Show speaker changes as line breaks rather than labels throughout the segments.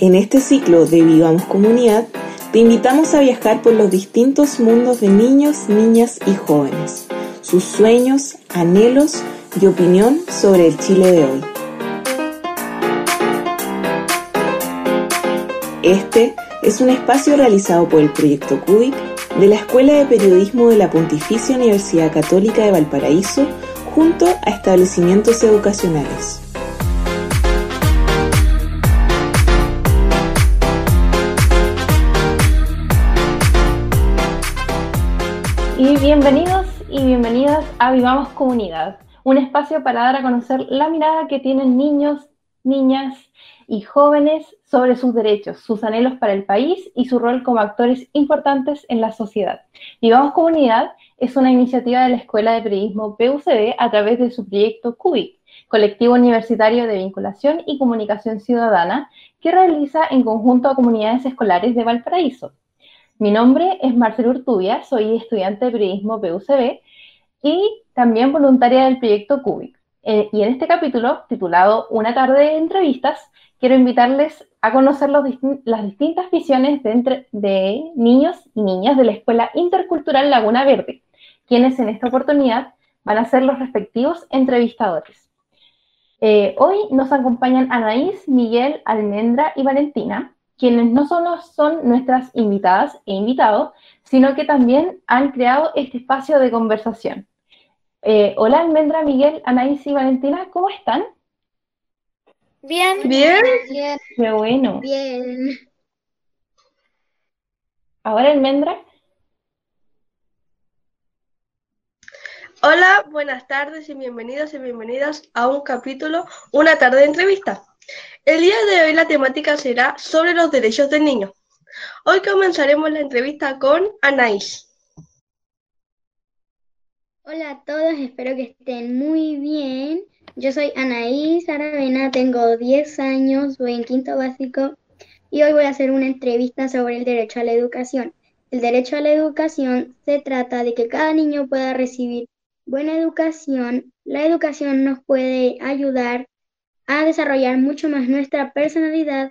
En este ciclo de Vivamos Comunidad, te invitamos a viajar por los distintos mundos de niños, niñas y jóvenes, sus sueños, anhelos y opinión sobre el Chile de hoy. Este es un espacio realizado por el Proyecto CUBIC de la Escuela de Periodismo de la Pontificia Universidad Católica de Valparaíso junto a establecimientos educacionales.
Y bienvenidos y bienvenidas a Vivamos Comunidad, un espacio para dar a conocer la mirada que tienen niños, niñas y jóvenes sobre sus derechos, sus anhelos para el país y su rol como actores importantes en la sociedad. Vivamos Comunidad es una iniciativa de la Escuela de Periodismo PUCD a través de su proyecto CUBIC, Colectivo Universitario de Vinculación y Comunicación Ciudadana, que realiza en conjunto a comunidades escolares de Valparaíso. Mi nombre es Marcelo Urtubia, soy estudiante de periodismo PUCB y también voluntaria del proyecto CUBIC. Eh, y en este capítulo, titulado Una tarde de entrevistas, quiero invitarles a conocer las distintas visiones de, niños y niñas de la Escuela Intercultural Laguna Verde, quienes en esta oportunidad van a ser los respectivos entrevistadores. Eh, hoy nos acompañan Anaís, Miguel, Almendra y Valentina, quienes no solo son nuestras invitadas e invitados, sino que también han creado este espacio de conversación. Eh, hola Almendra, Miguel, Anaís y Valentina, ¿cómo están?
Bien.
Bien. Qué bueno.
Bien.
Ahora Almendra.
Hola, buenas tardes y bienvenidos y bienvenidas a un capítulo, una tarde de entrevista. El día de hoy la temática será sobre los derechos del niño. Hoy comenzaremos la entrevista con Anaís.
Hola a todos, espero que estén muy bien. Yo soy Anaís Aravena, tengo 10 años, voy en quinto básico y hoy voy a hacer una entrevista sobre el derecho a la educación. El derecho a la educación se trata de que cada niño pueda recibir buena educación. La educación nos puede ayudar a desarrollar mucho más nuestra personalidad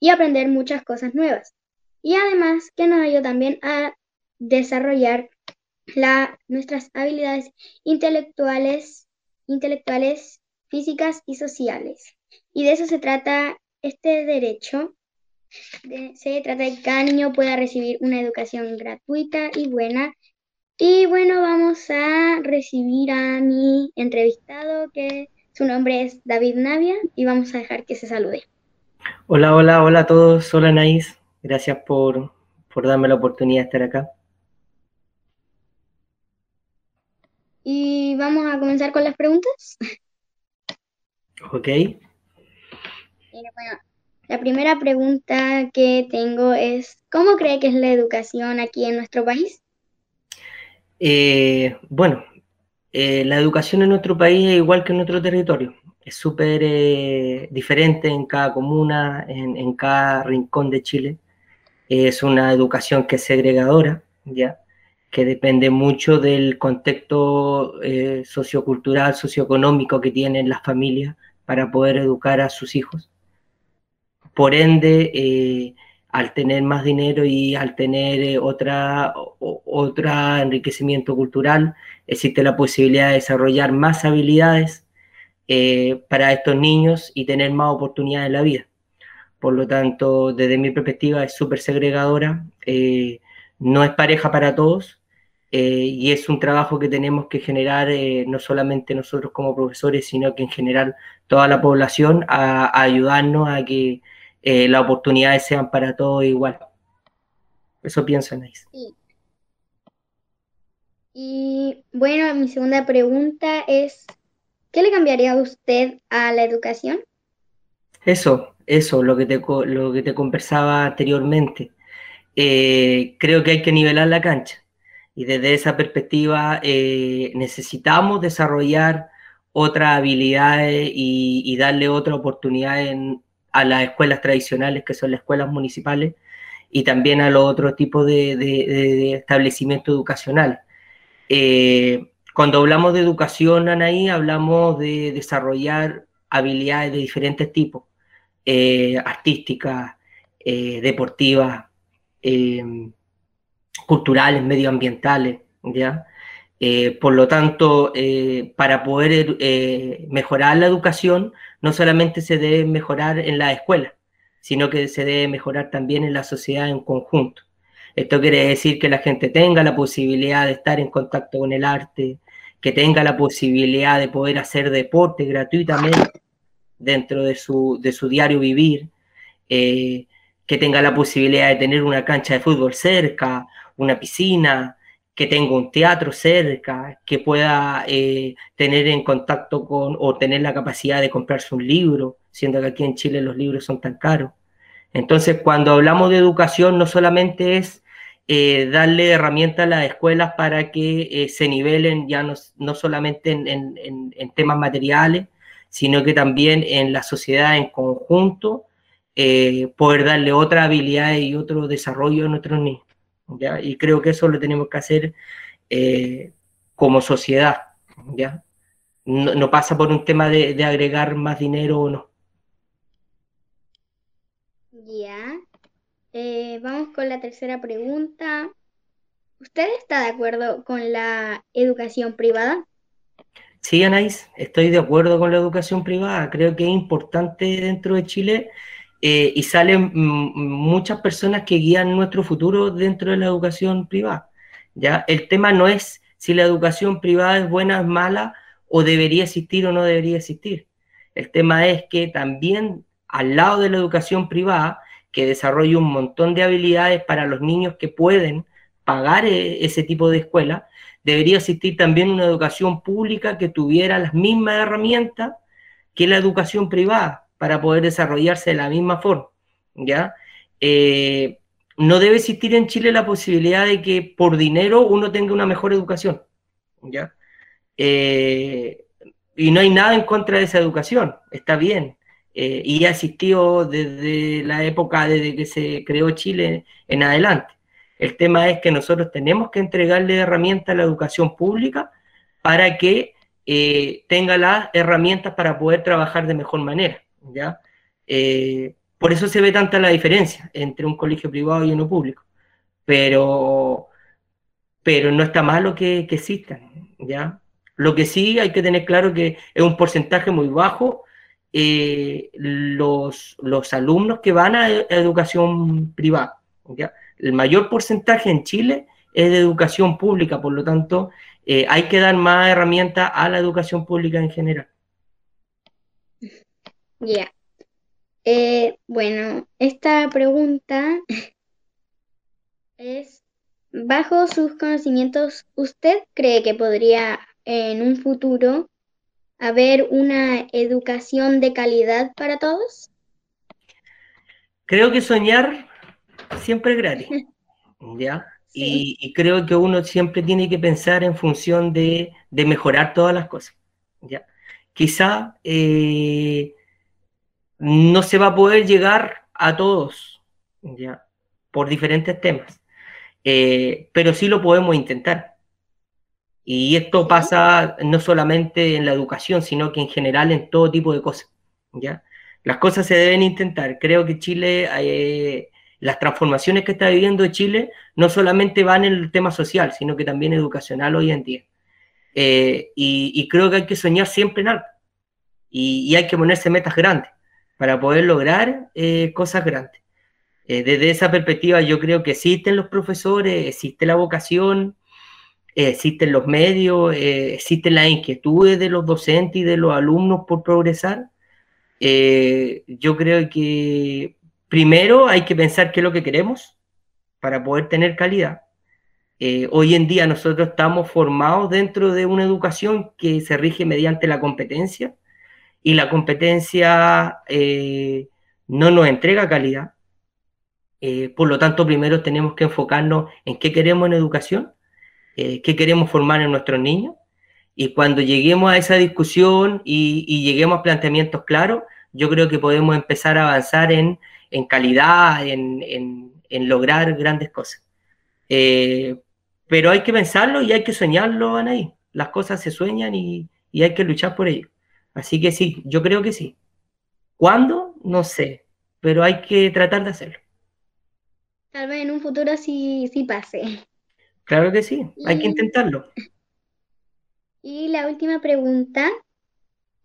y aprender muchas cosas nuevas. Y además que nos ayuda también a desarrollar nuestras habilidades intelectuales, intelectuales, físicas y sociales. Y de eso se trata este derecho. se trata de que cada niño pueda recibir una educación gratuita y buena. Y bueno, vamos a recibir a mi entrevistado que su nombre es David Navia y vamos a dejar que se salude.
Hola, hola, hola a todos. Hola Naís. Gracias por, darme la oportunidad de estar acá.
Y vamos a comenzar con las preguntas.
Ok.
Bueno, la primera pregunta que tengo es, ¿cómo cree que es la educación aquí en nuestro país?
Eh, bueno, eh, la educación en nuestro país es igual que en nuestro territorio. Es súper eh, diferente en cada comuna, en, cada rincón de Chile. Es una educación que es segregadora, ¿ya? que depende mucho del contexto eh, sociocultural, socioeconómico que tienen las familias para poder educar a sus hijos. Por ende, al tener más dinero y al tener otra, otra enriquecimiento cultural, existe la posibilidad de desarrollar más habilidades eh, para estos niños y tener más oportunidades en la vida. Por lo tanto, desde mi perspectiva es súper segregadora, eh, no es pareja para todos eh, y es un trabajo que tenemos que generar no solamente nosotros como profesores, sino que en general toda la población a, ayudarnos a que las oportunidades sean para todos igual. Eso pienso, Anaís. Sí.
Y bueno, mi segunda pregunta es, ¿qué le cambiaría a usted a la educación?
Eso, eso, lo que te, lo que te conversaba anteriormente. Eh, creo que hay que nivelar la cancha y desde esa perspectiva eh, necesitamos desarrollar otras habilidades y, darle otra oportunidad a las escuelas tradicionales que son las escuelas municipales y también a los otros tipos de, de establecimientos educacionales. Eh, cuando hablamos de educación, Anaí, hablamos de desarrollar habilidades de diferentes tipos, eh, artísticas, deportivas, culturales, medioambientales, ¿ya? Por lo tanto, para poder mejorar la educación, no solamente se debe mejorar en la escuela, sino que se debe mejorar también en la sociedad en conjunto. Esto quiere decir que la gente tenga la posibilidad de estar en contacto con el arte, que tenga la posibilidad de poder hacer deporte gratuitamente dentro de su, de su diario vivir, eh, que tenga la posibilidad de tener una cancha de fútbol cerca, una piscina, que tenga un teatro cerca, que pueda eh, tener en contacto con o tener la capacidad de comprarse un libro, siendo que aquí en Chile los libros son tan caros. Entonces, cuando hablamos de educación, no solamente es eh, darle herramientas a las escuelas para que eh, se nivelen ya no, solamente en, temas materiales, sino que también en la sociedad en conjunto, poder darle otra habilidad y otro desarrollo a nuestros niños. ¿Ya? Y creo que eso lo tenemos que hacer como sociedad. ¿ya? No, pasa por un tema de, de agregar más dinero o no.
Ya. Eh, vamos con la tercera pregunta. ¿Usted está de acuerdo con la educación privada?
Sí, Anais, estoy de acuerdo con la educación privada. Creo que es importante dentro de Chile eh, y salen muchas personas que guían nuestro futuro dentro de la educación privada. ¿ya? El tema no es si la educación privada es buena, o mala, o debería existir o no debería existir. El tema es que también al lado de la educación privada que desarrolle un montón de habilidades para los niños que pueden pagar e, ese tipo de escuela, debería existir también una educación pública que tuviera las mismas herramientas que la educación privada para poder desarrollarse de la misma forma, ¿ya? Eh, no debe existir en Chile la posibilidad de que por dinero uno tenga una mejor educación, ¿ya? Eh, y no hay nada en contra de esa educación, está bien, eh, y ha existido desde la época desde que se creó Chile en adelante. El tema es que nosotros tenemos que entregarle herramientas a la educación pública para que tenga las herramientas para poder trabajar de mejor manera. ¿Ya? Eh, por eso se ve tanta la diferencia entre un colegio privado y uno público. Pero, pero no está malo que, que existan. ¿ya? Lo que sí hay que tener claro que es un porcentaje muy bajo eh, los, los, alumnos que van a, educación privada. El mayor porcentaje en Chile es de educación pública, por lo tanto, eh, hay que dar más herramientas a la educación pública en general.
Ya. Eh, bueno, esta pregunta es, bajo sus conocimientos, ¿usted cree que podría en un futuro haber una educación de calidad para todos?
Creo que soñar siempre es gratis, ¿ya? Y, creo que uno siempre tiene que pensar en función de, mejorar todas las cosas, ¿ya? Quizá eh, no se va a poder llegar a todos, ¿ya? Por diferentes temas, eh, pero sí lo podemos intentar. Y esto pasa no solamente en la educación, sino que en general en todo tipo de cosas. ¿ya? Las cosas se deben intentar. Creo que Chile, eh, las transformaciones que está viviendo Chile, no solamente van en el tema social, sino que también educacional hoy en día. Eh, y, creo que hay que soñar siempre en algo. Y, hay que ponerse metas grandes para poder lograr eh, cosas grandes. desde esa perspectiva yo creo que existen los profesores, existe la vocación, existen los medios, eh, existen las inquietudes de los docentes y de los alumnos por progresar. Eh, yo creo que primero hay que pensar qué es lo que queremos para poder tener calidad. Eh, hoy en día nosotros estamos formados dentro de una educación que se rige mediante la competencia y la competencia no nos entrega calidad. por lo tanto, primero tenemos que enfocarnos en qué queremos en educación eh, qué queremos formar en nuestros niños. Y cuando lleguemos a esa discusión y, lleguemos a planteamientos claros, yo creo que podemos empezar a avanzar en, calidad, en, lograr grandes cosas. Eh, pero hay que pensarlo y hay que soñarlo, Anaí. Las cosas se sueñan y, y hay que luchar por ello. Así que sí, yo creo que sí. ¿Cuándo? No sé, pero hay que tratar de hacerlo.
tal vez en un futuro sí, sí pase.
Claro que sí, hay que intentarlo.
Y la última pregunta,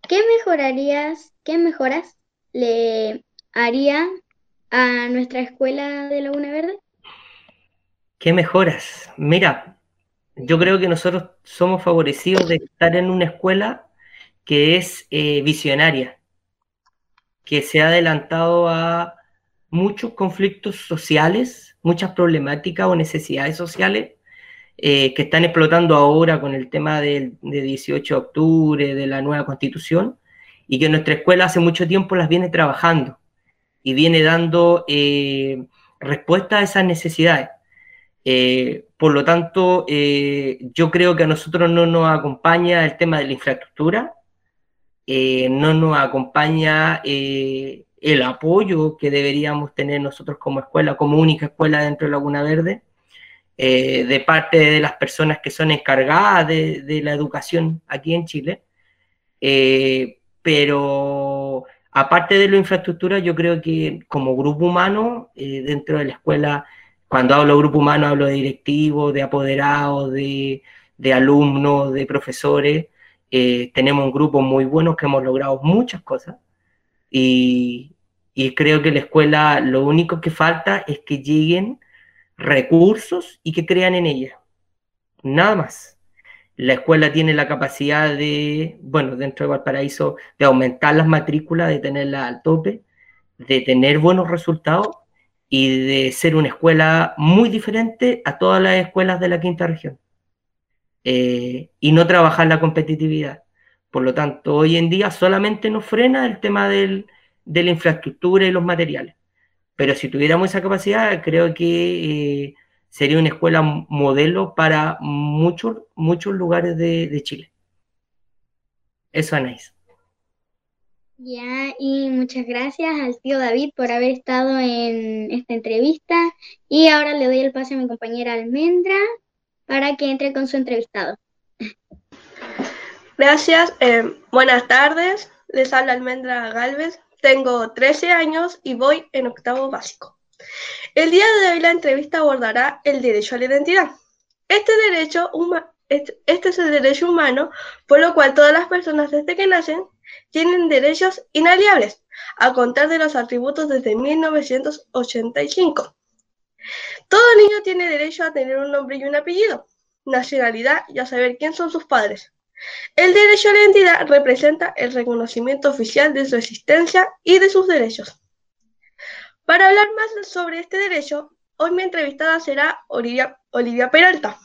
¿qué mejorarías, qué mejoras le haría a nuestra escuela de Laguna Verde?
¿Qué mejoras? Mira, yo creo que nosotros somos favorecidos de estar en una escuela que es eh, visionaria, que se ha adelantado a muchos conflictos sociales, muchas problemáticas o necesidades sociales eh, que están explotando ahora con el tema del de 18 de octubre, de la nueva constitución, y que nuestra escuela hace mucho tiempo las viene trabajando y viene dando eh, respuesta a esas necesidades. Por lo tanto, yo creo que a nosotros no nos acompaña el tema de la infraestructura, eh, no nos acompaña eh, el apoyo que deberíamos tener nosotros como escuela, como única escuela dentro de Laguna Verde, eh, de parte de las personas que son encargadas de, la educación aquí en Chile. Pero aparte de la infraestructura, yo creo que como grupo humano, dentro de la escuela, cuando hablo grupo humano, hablo de directivos, de apoderados, de, de alumnos, de profesores. Eh, tenemos un grupo muy bueno que hemos logrado muchas cosas y, y creo que la escuela lo único que falta es que lleguen recursos y que crean en ella. Nada más. La escuela tiene la capacidad de, bueno, dentro de Valparaíso, de aumentar las matrículas, de tenerlas al tope, de tener buenos resultados y de ser una escuela muy diferente a todas las escuelas de la quinta región. Eh, y no trabajar la competitividad. Por lo tanto, hoy en día solamente nos frena el tema del, de la infraestructura y los materiales. Pero si tuviéramos esa capacidad, creo que eh, sería una escuela modelo para muchos, muchos lugares de, de Chile. Eso, Anaís.
Ya, y muchas gracias al tío David por haber estado en esta entrevista. Y ahora le doy el pase a mi compañera Almendra para que entre con su entrevistado.
Gracias, eh, buenas tardes. Les habla Almendra Galvez. Tengo 13 años y voy en octavo básico. El día de hoy la entrevista abordará el derecho a la identidad. Este derecho huma- este, es el derecho humano, por lo cual todas las personas desde que nacen tienen derechos inalienables, a contar de los atributos desde 1985. Todo niño tiene derecho a tener un nombre y un apellido, nacionalidad y a saber quién son sus padres. El derecho a la identidad representa el reconocimiento oficial de su existencia y de sus derechos. Para hablar más sobre este derecho, hoy mi entrevistada será Olivia, Olivia Peralta.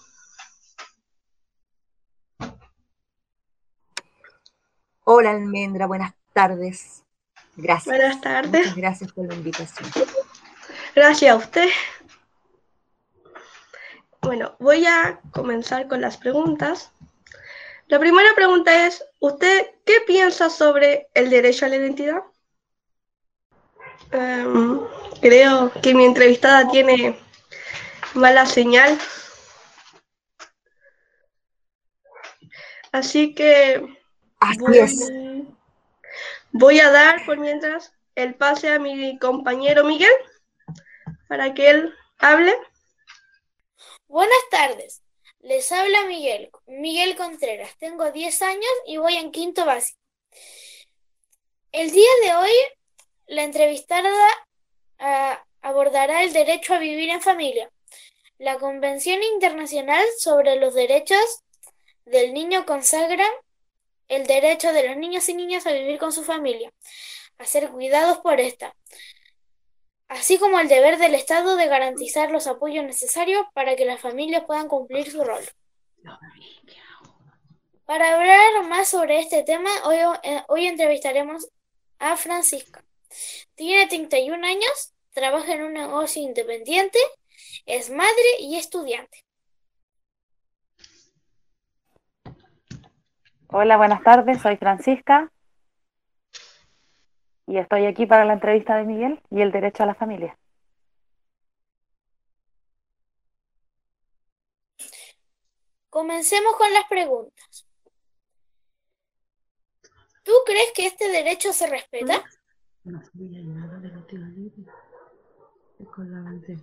Hola Almendra, buenas tardes. Gracias.
Buenas tardes.
Muchas gracias por la invitación.
Gracias a usted. Bueno, voy a comenzar con las preguntas. La primera pregunta es, ¿usted qué piensa sobre el derecho a la identidad? Em, creo que mi entrevistada tiene mala señal. Así que
Así
voy,
es.
voy a dar por mientras el pase a mi compañero Miguel para que él hable.
Buenas tardes, les habla Miguel, Miguel Contreras. Tengo 10 años y voy en quinto básico. El día de hoy, la entrevistada ah, abordará el derecho a vivir en familia. La Convención Internacional sobre los Derechos del Niño consagra el derecho de los niños y niñas a vivir con su familia, a ser cuidados por esta, así como el deber del Estado de garantizar los apoyos necesarios para que las familias puedan cumplir su rol. Para hablar más sobre este tema, hoy, eh, hoy entrevistaremos a Francisca. Tiene 31 años, trabaja en un negocio independiente, es madre y estudiante.
Hola, buenas tardes, soy Francisca y estoy aquí para la entrevista de Miguel y el derecho a la familia.
Comencemos con las preguntas. ¿Tú crees que este derecho se respeta?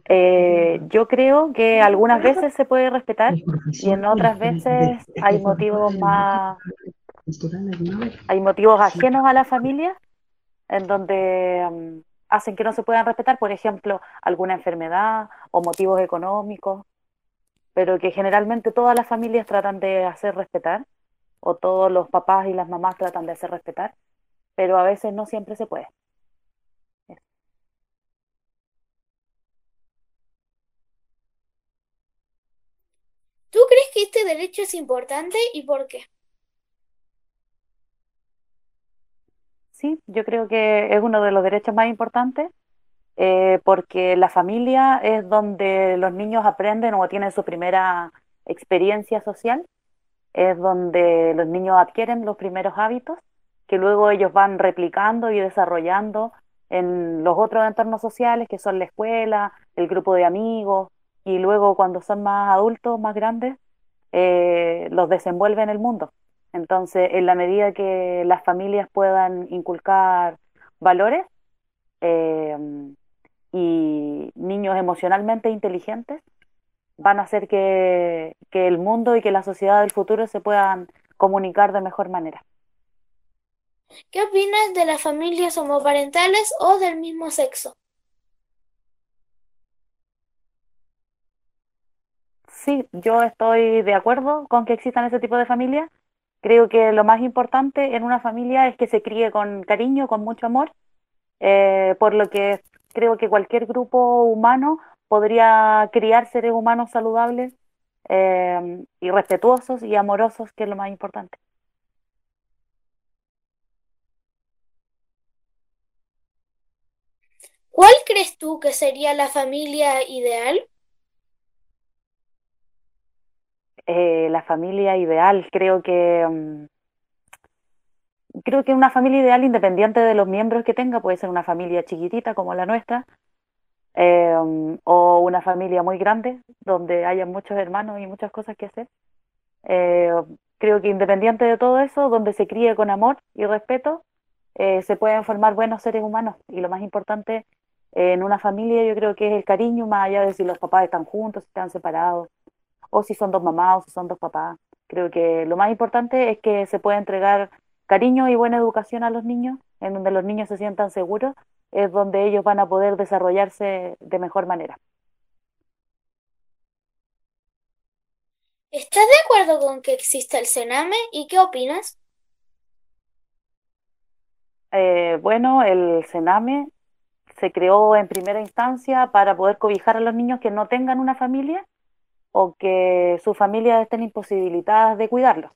Eh, yo creo que algunas veces se puede respetar y en otras veces hay motivos más, hay motivos ajenos a la familia en donde mm, hacen que no se puedan respetar, por ejemplo, alguna enfermedad o motivos económicos, pero que generalmente todas las familias tratan de hacer respetar o todos los papás y las mamás tratan de hacer respetar, pero a veces no siempre se puede.
¿Tú crees que este derecho es importante y por qué?
Sí, yo creo que es uno de los derechos más importantes eh, porque la familia es donde los niños aprenden o tienen su primera experiencia social, es donde los niños adquieren los primeros hábitos que luego ellos van replicando y desarrollando en los otros entornos sociales que son la escuela, el grupo de amigos, y luego cuando son más adultos, más grandes, eh, los desenvuelve en el mundo. Entonces, en la medida que las familias puedan inculcar valores eh, y niños emocionalmente inteligentes, van a hacer que, que el mundo y que la sociedad del futuro se puedan comunicar de mejor manera.
¿Qué opinas de las familias homoparentales o del mismo sexo?
Sí, yo estoy de acuerdo con que existan ese tipo de familias. Creo que lo más importante en una familia es que se críe con cariño, con mucho amor, eh, por lo que creo que cualquier grupo humano podría criar seres humanos saludables eh, y respetuosos y amorosos, que es lo más importante.
¿Cuál crees tú que sería la familia ideal?
Eh, la familia ideal. Creo que mm, creo que una familia ideal, independiente de los miembros que tenga, puede ser una familia chiquitita como la nuestra, eh, o una familia muy grande, donde haya muchos hermanos y muchas cosas que hacer. Eh, creo que independiente de todo eso, donde se críe con amor y respeto, se pueden formar buenos seres humanos. Y lo más importante en una familia yo creo que es el cariño, más allá de si los papás están juntos, si están separados o si son dos mamás o si son dos papás. Creo que lo más importante es que se pueda entregar cariño y buena educación a los niños, en donde los niños se sientan seguros, es donde ellos van a poder desarrollarse de mejor manera.
¿Estás de acuerdo con que exista el Sename y qué opinas?
Eh, bueno, el Sename se creó en primera instancia para poder cobijar a los niños que no tengan una familia o que sus familias estén imposibilitadas de cuidarlos.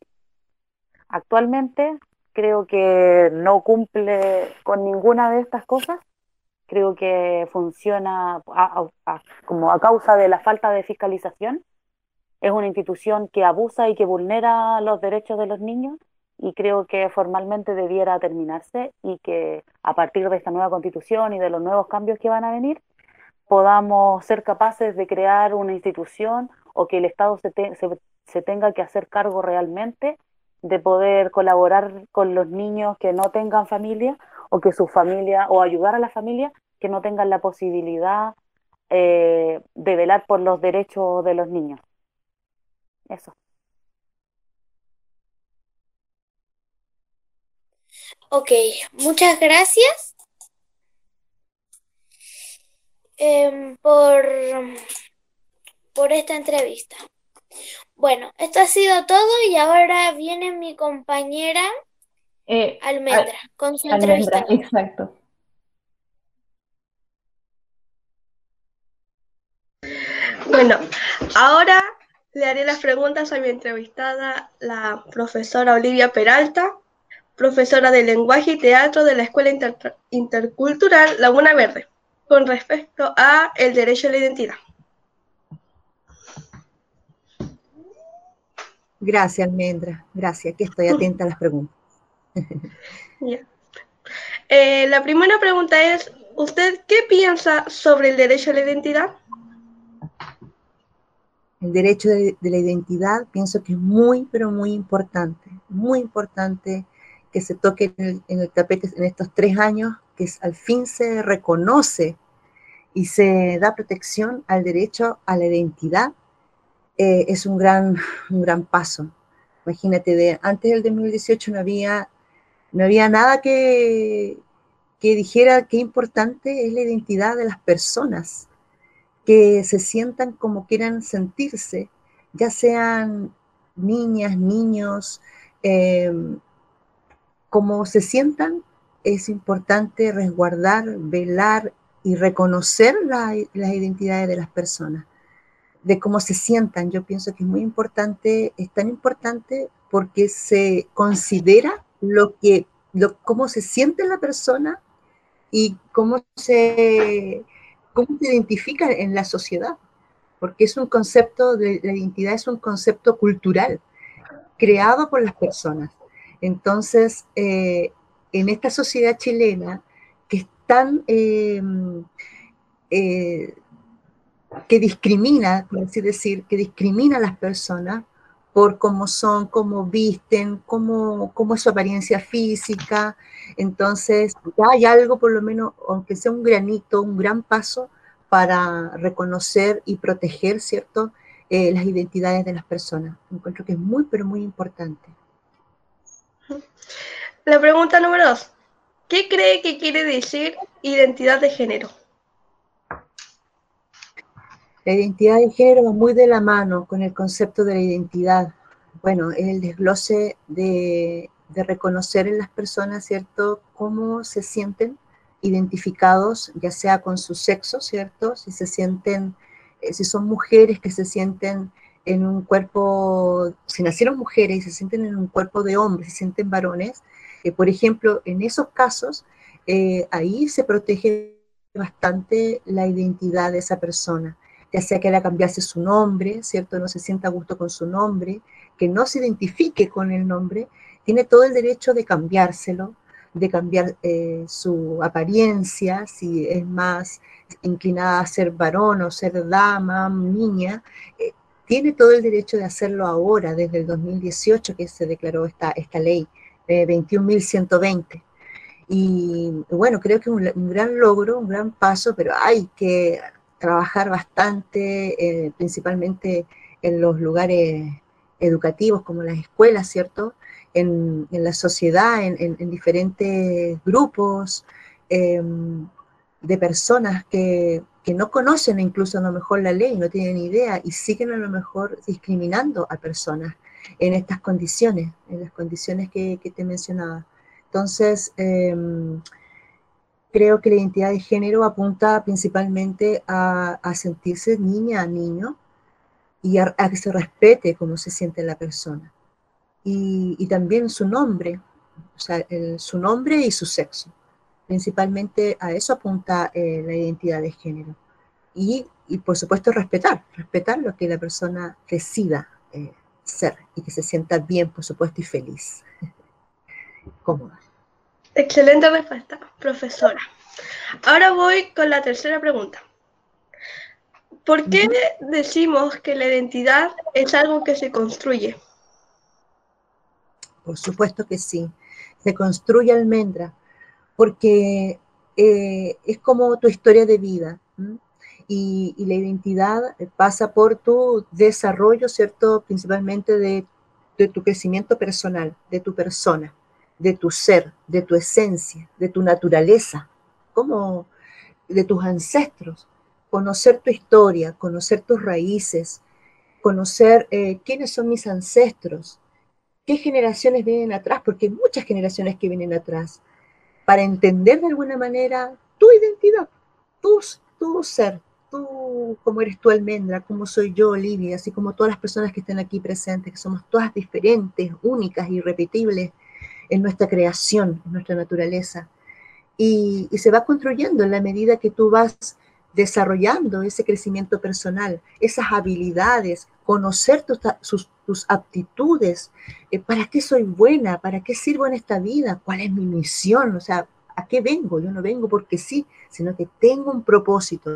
Actualmente creo que no cumple con ninguna de estas cosas. Creo que funciona como a causa de la falta de fiscalización. Es una institución que abusa y que vulnera los derechos de los niños y creo que formalmente debiera terminarse y que a partir de esta nueva constitución y de los nuevos cambios que van a venir podamos ser capaces de crear una institución o que el Estado se, se, tenga que hacer cargo realmente de poder colaborar con los niños que no tengan familia o que su familia, o ayudar a la familia que no tengan la posibilidad eh, de velar por los derechos de los niños. Eso.
Ok, muchas gracias em, por por esta entrevista. Bueno, esto ha sido todo y ahora viene mi compañera eh, Almendra con su entrevista.
Exacto.
Bueno, ahora le haré las preguntas a mi entrevistada, la profesora Olivia Peralta, profesora de lenguaje y teatro de la Escuela Intercultural Laguna Verde, con respecto a el derecho a la identidad.
Gracias, Almendra. Gracias, que estoy atenta a las preguntas.
Eh, la primera pregunta es, ¿usted qué piensa sobre el derecho a la identidad?
El derecho de, la identidad pienso que es muy, pero muy importante, muy importante que se toque en el, tapete en estos tres años, que al fin se reconoce y se da protección al derecho a la identidad, eh, es un gran, un gran paso. Imagínate, de, antes del 2018 no había, no había nada que, que dijera qué importante es la identidad de las personas, que se sientan como quieran sentirse, ya sean niñas, niños, eh, como se sientan, es importante resguardar, velar y reconocer las identidades de las personas, de cómo se sientan. Yo pienso que es muy importante, es tan importante porque se considera lo que, lo, cómo se siente la persona y cómo se, cómo se identifica en la sociedad, porque es un concepto de la identidad, es un concepto cultural creado por las personas. Entonces, eh, en esta sociedad chilena que es tan, eh, eh, que discrimina, por así decir, que discrimina a las personas por cómo son, cómo visten, cómo, cómo es su apariencia física. Entonces, hay algo, por lo menos, aunque sea un granito, un gran paso para reconocer y proteger, ¿cierto?, las identidades de las personas. Encuentro que es muy, pero muy importante.
La pregunta número dos. ¿Qué cree que quiere decir identidad de género?
La identidad de género va muy de la mano con el concepto de la identidad. Bueno, el desglose de, reconocer en las personas, ¿cierto?, cómo se sienten identificados, ya sea con su sexo, ¿cierto? Si se sienten, eh, si son mujeres que se sienten en un cuerpo, si nacieron mujeres y se sienten en un cuerpo de hombres, se sienten varones, eh, por ejemplo, en esos casos, eh, ahí se protege bastante la identidad de esa persona, ya sea que quiera cambiarse su nombre, ¿cierto? No se sienta a gusto con su nombre, que no se identifique con el nombre, tiene todo el derecho de cambiárselo, de cambiar eh, su apariencia, si es más inclinada a ser varón o ser dama, niña, tiene todo el derecho de hacerlo ahora, desde el 2018 que se declaró esta, esta ley, eh, 21.120. Y bueno, creo que es un, gran logro, un gran paso, pero hay que trabajar bastante, eh, principalmente en los lugares educativos como las escuelas, ¿cierto? En, la sociedad, en, diferentes grupos em, de personas que que no conocen incluso a lo mejor la ley, no tienen idea y siguen a lo mejor discriminando a personas en estas condiciones, en las condiciones que, te mencionaba. Entonces, em, creo que la identidad de género apunta principalmente a, sentirse niña, niño, y a, que se respete cómo se siente la persona. Y, también su nombre, o sea, su nombre y su sexo. Principalmente a eso apunta eh, la identidad de género. Y, por supuesto respetar, respetar lo que la persona decida eh, ser y que se sienta bien, por supuesto, y feliz, cómoda.
Excelente respuesta, profesora. Ahora voy con la tercera pregunta. ¿Por qué decimos que la identidad es algo que se construye?
Por supuesto que sí. Se construye almendra porque eh, es como tu historia de vida. Y, la identidad pasa por tu desarrollo, ¿cierto? Principalmente de, tu crecimiento personal, de tu persona, de tu ser, de tu esencia, de tu naturaleza, como de tus ancestros. Conocer tu historia, conocer tus raíces, conocer eh, quiénes son mis ancestros, qué generaciones vienen atrás, porque hay muchas generaciones que vienen atrás. Para entender de alguna manera tu identidad, tu, tu ser, tú, como eres tú, Almendra, como soy yo, Olivia, así como todas las personas que están aquí presentes, que somos todas diferentes, únicas, irrepetibles en nuestra creación, en nuestra naturaleza. Y, se va construyendo en la medida que tú vas desarrollando ese crecimiento personal, esas habilidades, conocer tus, tus aptitudes, eh, para qué soy buena, para qué sirvo en esta vida, cuál es mi misión, o sea, ¿a qué vengo? Yo no vengo porque sí, sino que tengo un propósito,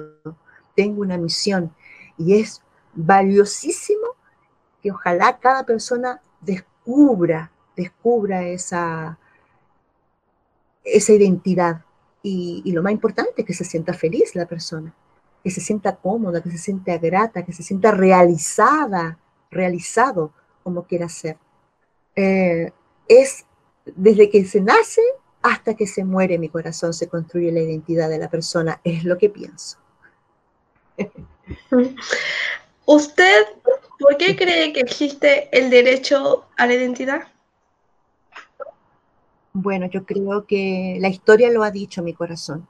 tengo una misión. Y es valiosísimo que ojalá cada persona descubra, descubra esa, esa identidad, Y, lo más importante que se sienta feliz la persona, que se sienta cómoda, que se sienta grata, que se sienta realizada, realizado como quiera ser. Eh, es desde que se nace hasta que se muere mi corazón, se construye la identidad de la persona, es lo que pienso.
¿Usted por qué cree que existe el derecho a la identidad?
Bueno, yo creo que la historia lo ha dicho mi corazón.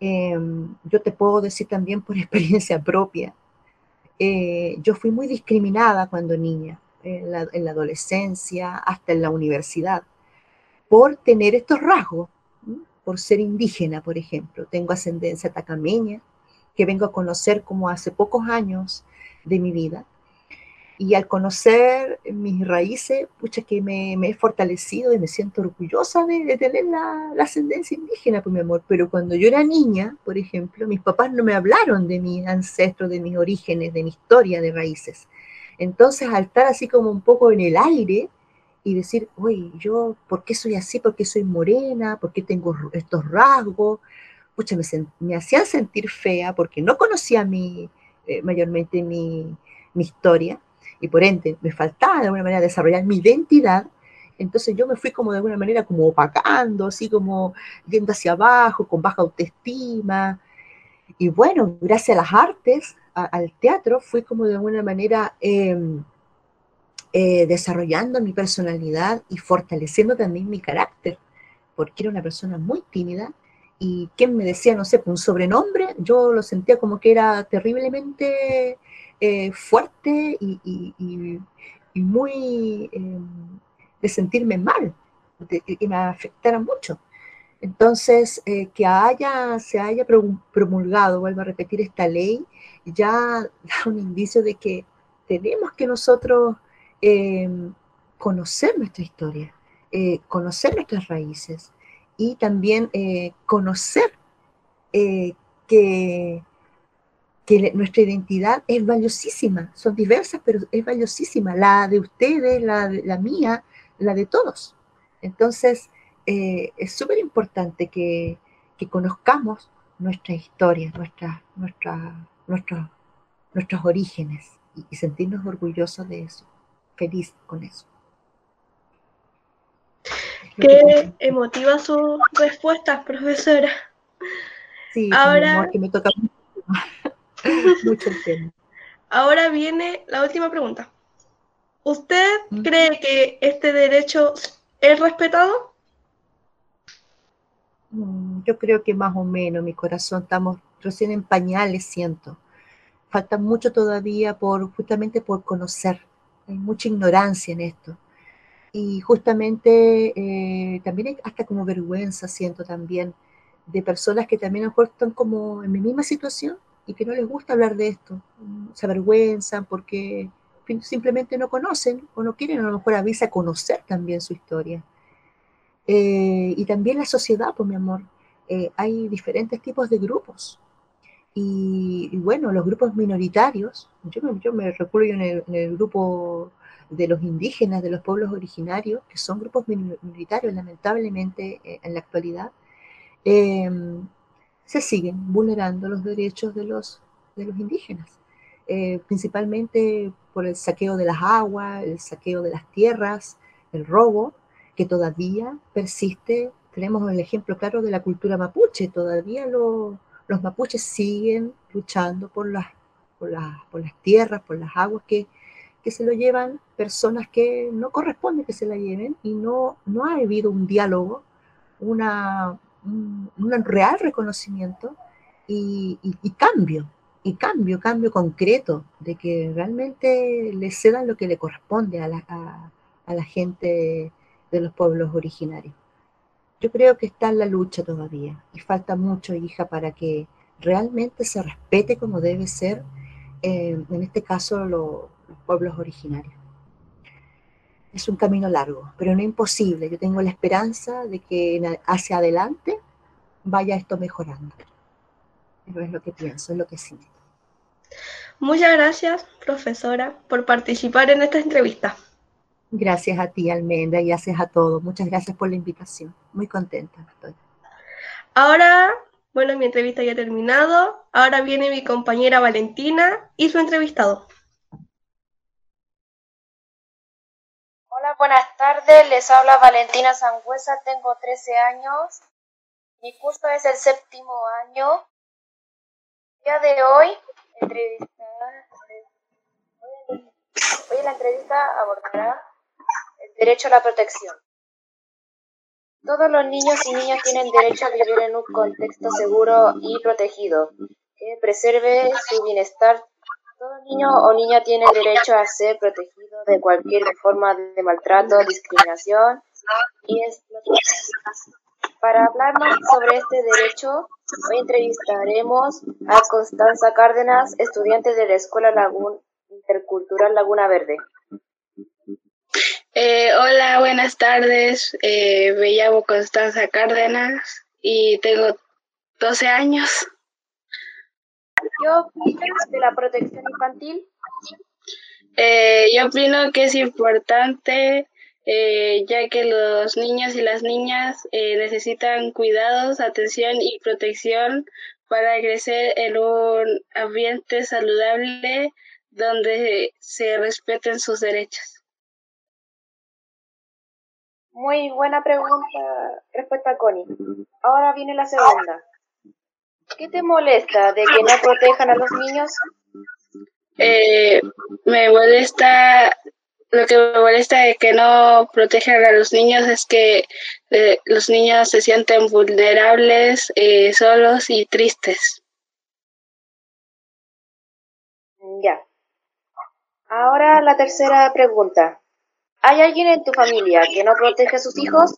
Em, yo te puedo decir también por experiencia propia. Eh, yo fui muy discriminada cuando niña, en la, en la, adolescencia, hasta en la universidad, por tener estos rasgos, por ser indígena, por ejemplo. Tengo ascendencia tacameña, que vengo a conocer como hace pocos años de mi vida. Y al conocer mis raíces, pucha que me, me he fortalecido y me siento orgullosa de, de tener la, la, ascendencia indígena, pues mi amor. Pero cuando yo era niña, por ejemplo, mis papás no me hablaron de mis ancestros, de mis orígenes, de mi historia de raíces. Entonces, al estar así como un poco en el aire y decir, oye, yo, ¿por qué soy así? ¿Por qué soy morena? ¿Por qué tengo estos rasgos? Pucha, me, me hacían sentir fea porque no conocía mi, eh, mayormente mi, mi historia y por ende me faltaba de alguna manera desarrollar mi identidad, entonces yo me fui como de alguna manera como opacando, así como yendo hacia abajo, con baja autoestima. Y bueno, gracias a las artes, a, al teatro, fui como de alguna manera eh, eh, desarrollando mi personalidad y fortaleciendo también mi carácter, porque era una persona muy tímida. Y quien me decía, no sé, un sobrenombre, yo lo sentía como que era terriblemente eh, fuerte y, muy eh, de sentirme mal, de, que me afectara mucho. Entonces, eh, que haya, se haya promulgado, vuelvo a repetir, esta ley, ya da un indicio de que tenemos que nosotros eh, conocer nuestra historia, eh, conocer nuestras raíces y también conocer que que nuestra identidad es valiosísima, son diversas, pero es valiosísima, la de ustedes, la, de, la mía, la de todos. Entonces, eh, es súper importante que, que, conozcamos nuestra historia, nuestra, nuestra, nuestra, nuestros orígenes y, y sentirnos orgullosos de eso, feliz con eso.
Qué emotiva sus respuestas, profesora.
Sí, Ahora... que me toca mucho el tema.
Ahora viene la última pregunta. ¿Usted cree que este derecho es respetado?
Mm, yo creo que más o menos, mi corazón, estamos recién en pañales, siento. Falta mucho todavía por, justamente por conocer. Hay mucha ignorancia en esto. Y justamente eh, también hay hasta como vergüenza, siento también, de personas que también a lo mejor están como en mi misma situación y que no les gusta hablar de esto, se avergüenzan porque simplemente no conocen o no quieren a lo mejor a veces conocer también su historia. Eh, y también la sociedad, pues mi amor, eh, hay diferentes tipos de grupos. Y, y, bueno, los grupos minoritarios, yo me, yo me recuerdo en el, en el, grupo de los indígenas, de los pueblos originarios, que son grupos minoritarios lamentablemente eh, en la actualidad, eh, se siguen vulnerando los derechos de los, de los indígenas, eh, principalmente por el saqueo de las aguas, el saqueo de las tierras, el robo, que todavía persiste. Tenemos el ejemplo claro de la cultura mapuche, todavía lo, los mapuches siguen luchando por las, por, la, por las tierras, por las aguas que, que se lo llevan personas que no corresponde que se la lleven y no, no ha habido un diálogo, una, un, real reconocimiento y, cambio, y cambio, cambio concreto, de que realmente le cedan lo que le corresponde a la, a, la gente de los pueblos originarios. Yo creo que está en la lucha todavía y falta mucho, hija, para que realmente se respete como debe ser, eh, en este caso, lo, los pueblos originarios. Es un camino largo, pero no imposible. Yo tengo la esperanza de que hacia adelante vaya esto mejorando. Pero es lo que pienso, es lo que siento.
Muchas gracias, profesora, por participar en esta entrevista.
Gracias a ti, Almenda, y gracias a todos. Muchas gracias por la invitación. Muy contenta estoy.
Ahora, bueno, mi entrevista ya ha terminado. Ahora viene mi compañera Valentina y su entrevistado.
Buenas tardes. Les habla Valentina Sangüesa. Tengo 13 años. Mi curso es el séptimo año. El día de hoy, hoy en la entrevista abordará el derecho a la protección. Todos los niños y niñas tienen derecho a vivir en un contexto seguro y protegido, que preserve su bienestar. Todo niño o niña tiene derecho a ser protegido de cualquier forma de maltrato, discriminación y explotación. Para hablar más sobre este derecho, hoy entrevistaremos a Constanza Cárdenas, estudiante de la Escuela Laguna Intercultural Laguna Verde.
Eh, hola, buenas tardes. Eh, me llamo Constanza Cárdenas y tengo 12 años.
¿Qué opinas de la protección infantil?
Eh, yo opino que es importante ya que los niños y las niñas necesitan cuidados, atención y protección para crecer en un ambiente saludable donde se respeten sus derechos.
Muy buena pregunta, respuesta Connie. Ahora viene la segunda. ¿Qué te molesta de que no protejan a los niños?
Eh, me molesta, lo que me molesta de que no protejan a los niños es que eh, los niños se sienten vulnerables, eh, solos y tristes.
Ya. Ahora la tercera pregunta. ¿Hay alguien en tu familia que no protege a sus hijos?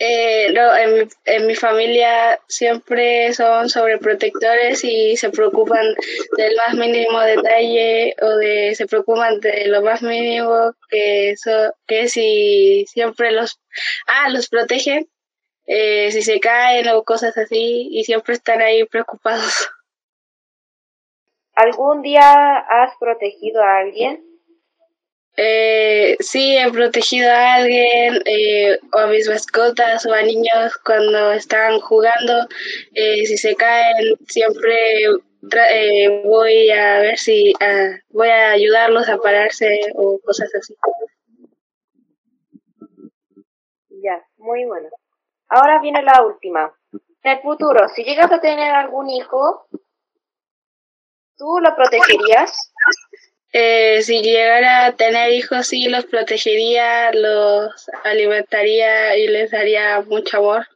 Eh, no, en en mi familia siempre son sobreprotectores y se preocupan del más mínimo detalle o de se preocupan de lo más mínimo que eso que si siempre los ah los protegen eh, si se caen o cosas así y siempre están ahí preocupados.
¿Algún día has protegido a alguien?
Eh, sí, he protegido a alguien, eh, o a mis mascotas, o a niños cuando están jugando. Eh, si se caen, siempre eh, voy a ver si voy a ayudarlos a pararse o cosas así.
Ya, muy bueno. Ahora viene la última. En el futuro, si llegas a tener algún hijo, ¿tú lo protegerías?
Eh, si llegara a tener hijos, sí, los protegería, los alimentaría y les daría mucho amor.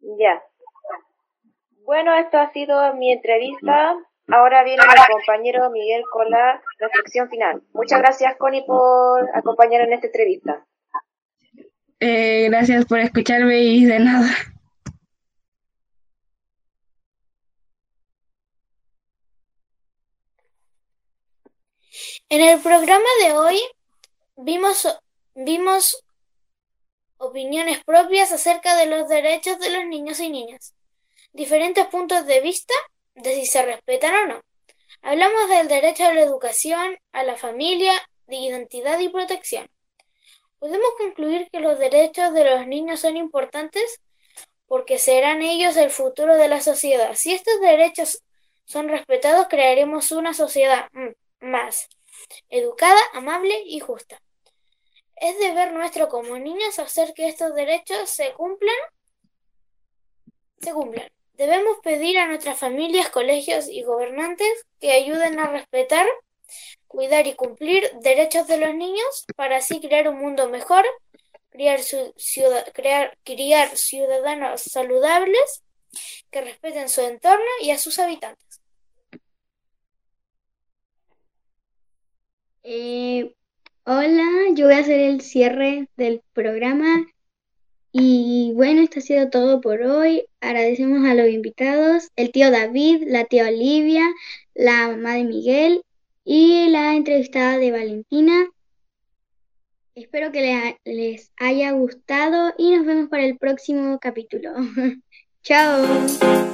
Ya. Bueno, esto ha sido mi entrevista. Ahora viene mi compañero Miguel con la reflexión final. Muchas gracias, Connie, por acompañarnos en esta entrevista.
Eh, gracias por escucharme y de nada.
En el programa de hoy vimos, vimos opiniones propias acerca de los derechos de los niños y niñas, diferentes puntos de vista de si se respetan o no. Hablamos del derecho a la educación, a la familia, de identidad y protección. Podemos concluir que los derechos de los niños son importantes porque serán ellos el futuro de la sociedad. Si estos derechos son respetados, crearemos una sociedad más educada, amable y justa. Es deber nuestro como niños hacer que estos derechos se cumplan. Se cumplan. Debemos pedir a nuestras familias, colegios y gobernantes que ayuden a respetar, cuidar y cumplir derechos de los niños para así crear un mundo mejor, criar, crear, criar ciudadanos saludables que respeten su entorno y a sus habitantes.
Eh, hola, yo voy a hacer el cierre del programa. Y bueno, esto ha sido todo por hoy. Agradecemos a los invitados, el tío David, la tía Olivia, la mamá de Miguel y la entrevistada de Valentina. Espero que les haya gustado y nos vemos para el próximo capítulo. Chao.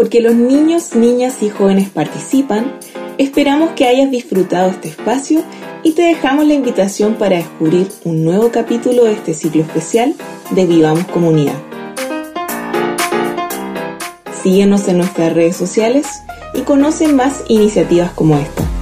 Porque los niños, niñas y jóvenes participan, esperamos que hayas disfrutado este espacio y te dejamos la invitación para descubrir un nuevo capítulo de este ciclo especial de Vivamos Comunidad. Síguenos en nuestras redes sociales y conoce más iniciativas como esta.